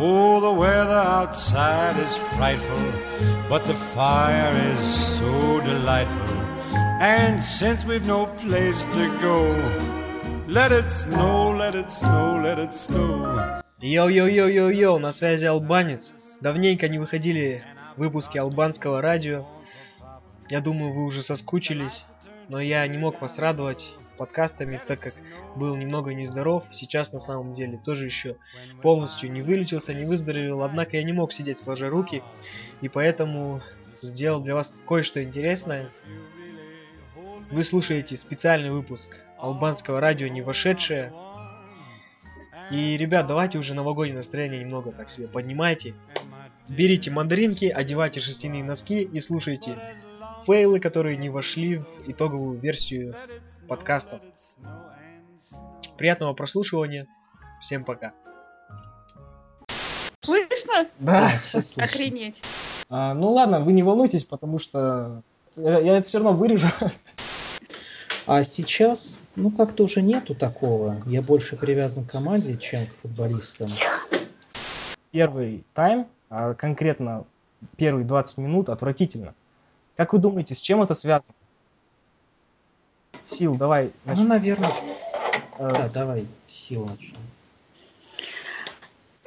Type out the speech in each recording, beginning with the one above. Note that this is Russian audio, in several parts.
Oh, the weather outside is frightful, but the fire is so delightful. And since we've no place to go, let it snow, let it snow, let it snow. Йоу-йоу-йоу-йоу-йоу, на связи Албанец. Давненько не выходили выпуски албанского радио. Я думаю, вы уже соскучились, но я не мог вас радовать подкастами, так как был немного нездоров. Сейчас на самом деле тоже еще полностью не вылечился, не выздоровел. Однако я не мог сидеть сложа руки, и поэтому сделал для вас кое-что интересное. Вы слушаете специальный выпуск албанского радио «Не вошедшее». И, ребят, давайте уже новогоднее настроение немного так себе поднимайте. Берите мандаринки, одевайте шерстяные носки и слушайте фейлы, которые не вошли в итоговую версию подкастов. Приятного прослушивания. Всем пока. Слышно? Да, все слышно. Охренеть. А, ну ладно, вы не волнуйтесь, потому что я, я это все равно вырежу. А сейчас, ну как-то уже нету такого. Я больше привязан к команде, чем к футболистам. Первый тайм, а конкретно первые 20 минут, отвратительно. Как вы думаете, с чем это связано? Сил, давай. Ну, начнем. наверное. Э, Да, давай, сила начнем.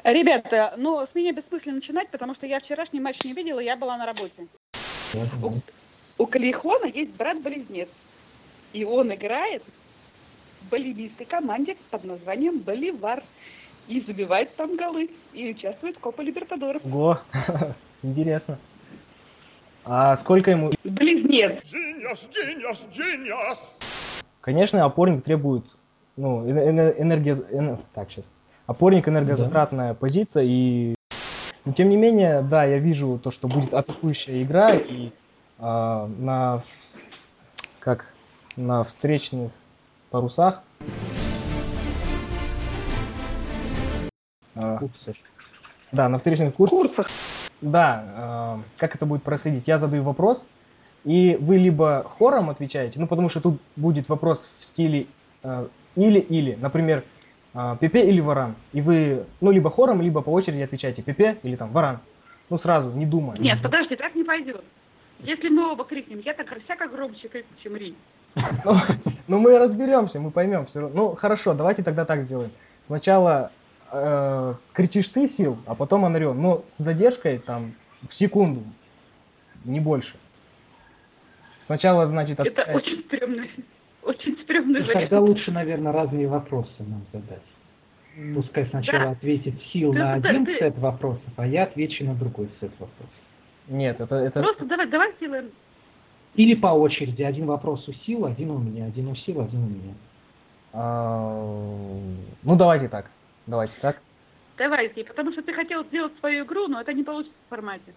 Ребята, ну, с меня бессмысленно начинать, потому что я вчерашний матч не видела, я была на работе. У Калихона есть брат-близнец. И он играет в боливийской команде под названием Боливар. И забивает там голы. И участвует в Копа Либертадоров. Ого, интересно. А сколько ему? Близнец. Конечно, опорник требует, ну, эне- эне- энергия... эне- Так, сейчас. Опорник энергозатратная позиция, и... Но тем не менее, да, я вижу то, что будет атакующая игра, и а, на... Как? На встречных парусах Курсов. Да, на встречных курсах. Курсах. Да, э, как это будет происходить? Я задаю вопрос, и вы либо хором отвечаете, ну потому что тут будет вопрос в стиле э, или-или, например, э, Пепе или Варан, и вы, ну либо хором, либо по очереди отвечаете Пепе или там Варан, ну сразу, не думая. Нет, подожди, так не пойдет. Если мы оба крикнем, я так всяко громче крикну, чем Ри. Ну, ну, мы разберемся, мы поймем все равно. Ну хорошо, давайте тогда так сделаем. Сначала э, кричишь ты, Сил, а потом Анрион, но с задержкой там в секунду, не больше. Сначала, значит, Это отвечаешь. очень стрёмный, очень стрёмный Ну, Тогда вариант. лучше, наверное, разные вопросы нам задать. Пускай сначала Да. ответит Сил Ты- на ты- один ты- сет вопросов, а я отвечу на другой сет вопросов. Нет, это, это... Просто давай, давай сделаем. Или по очереди. Один вопрос у Сил, один у меня. Один у Сил, один у меня. а, Ну, давайте так. Давайте так. Давай, Зи, потому что ты хотел сделать свою игру, но это не получится в формате.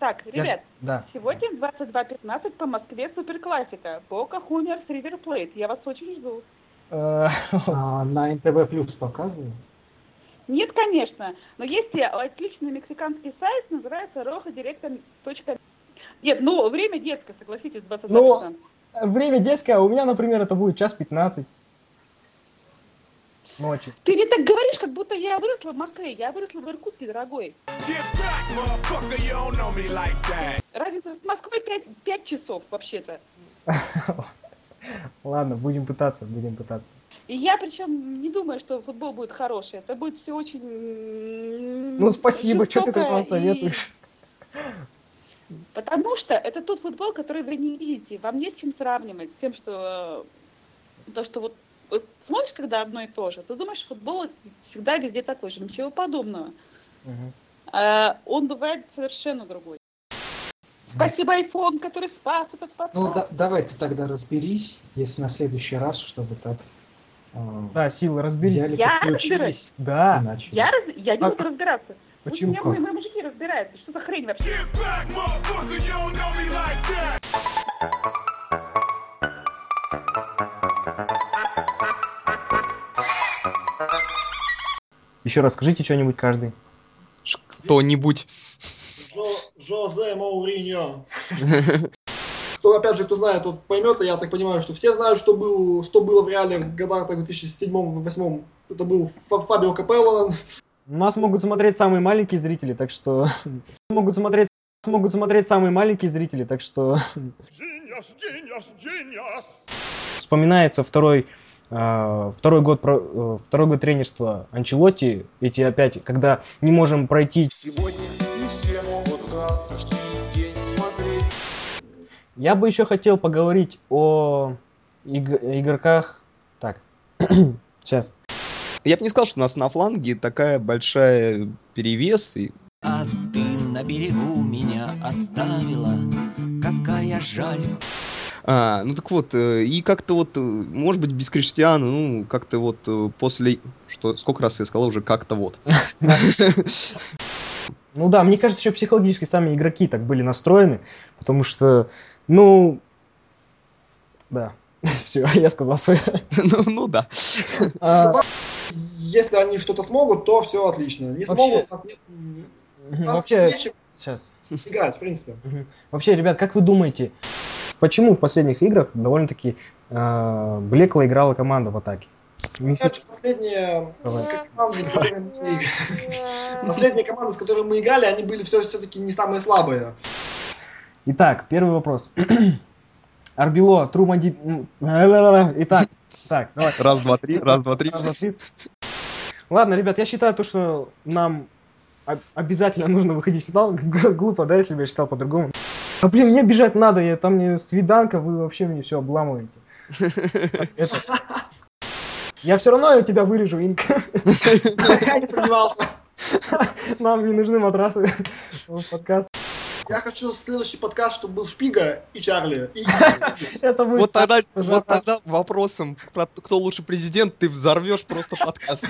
Так, Я ребят, Да. сегодня в 22.15 по Москве суперклассика. Бока Хунерс Ривер Плейт. Я вас очень жду. Э, А на НТВ Плюс показывают? Нет, конечно, но есть и отличный мексиканский сайт, называется rojadirect.com. Нет, ну, время детское, согласитесь, 22.15. Время детское, а у меня, например, это будет час 15 ночи. Ты не так говоришь, как будто я выросла в Москве. Я выросла в Иркутске, дорогой. Back, like. Разница с Москвой 5, часов, вообще-то. Ладно, будем пытаться, будем пытаться. И я причем не думаю, что футбол будет хороший. Это будет все очень... Ну, спасибо, что ты так нам и- советуешь. Потому что это тот футбол, который вы не видите. Вам не с чем сравнивать. С тем, что... То, что вот, вот смотришь, когда одно и то же, ты думаешь, футбол всегда везде такой же. Ничего подобного. А он бывает совершенно другой. Спасибо, iPhone, который спас этот подкаст. Ну, да- давай ты тогда разберись, если на следующий раз, чтобы так... э, Да, силы, разберись. Я разбираюсь. и Да. Я, раз- я не А- буду разбираться. Пусть почему? меня мои, мои мужики разбираются. Что за хрень вообще? Еще расскажите что-нибудь каждый. Кто-нибудь. Жозе Мауриньо. кто, опять же, кто знает, тот поймет, и я так понимаю, что все знают, что, был, что было в реале в годах так, 2007-2008. Это был Фа- Фабио Капелло, Нас могут смотреть самые маленькие зрители, так что... Могут смотреть могут смотреть самые маленькие зрители, так что... Вспоминается второй, второй, год, э, второй год тренерства Анчелотти, эти опять, когда не можем пройти... Сегодня не все могут завтрашний день смотреть. Я бы еще хотел поговорить о иг- игроках... Так, сейчас. Я бы не сказал, что у нас на фланге такая большая перевес. И... А ты на берегу меня оставила, какая жаль. А, ну так вот, э, и как-то вот, э, может быть, без Криштиана, ну, как-то вот э, после... Что, сколько раз я сказал уже как-то вот. Ну да, мне кажется, еще психологически сами игроки так были настроены, потому что, ну, да, все, я сказал свое. Ну, ну да. А, если они что-то смогут, то все отлично. Не смогут, у нас, нет, у нас Вообще, нечем сейчас. играть, в принципе. Вообще, ребят, как вы думаете, почему в последних играх довольно-таки э, блекло играла команда в атаке? Последние Давай. команды, с которыми мы- играли, они были все, все-таки не самые слабые. Итак, первый вопрос. Арбило, Труманди... Итак, так, давай. Раз, два, три, раз, два, три. Раз, два, три. Ладно, ребят, я считаю то, что нам об- обязательно нужно выходить в финал. Глупо, да, если бы я считал по-другому. А блин, мне бежать надо, я там мне свиданка, вы вообще мне все обламываете. Я все равно я тебя вырежу, Инк. Я не сомневался. Нам не нужны матрасы в подкаст. Я хочу следующий подкаст, чтобы был Шпига и Чарли. И- Это будет Вот тогда, вот тогда вопросом, про то, кто лучше президент, ты взорвешь просто подкаст.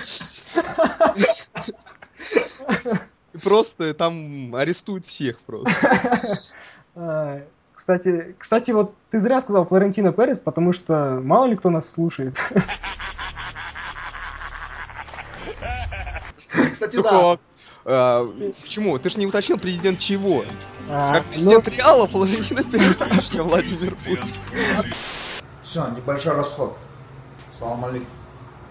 И просто там арестуют всех просто. А, Кстати, кстати, вот ты зря сказал Флорентино Перес, потому что мало ли кто нас слушает. Кстати, Ну да. Почему? Ты же не уточнил президент чего? А, Как ну, президент Реала, Флорентина Перес, Владимир Путин. Все, небольшой расход. Салам алейкум.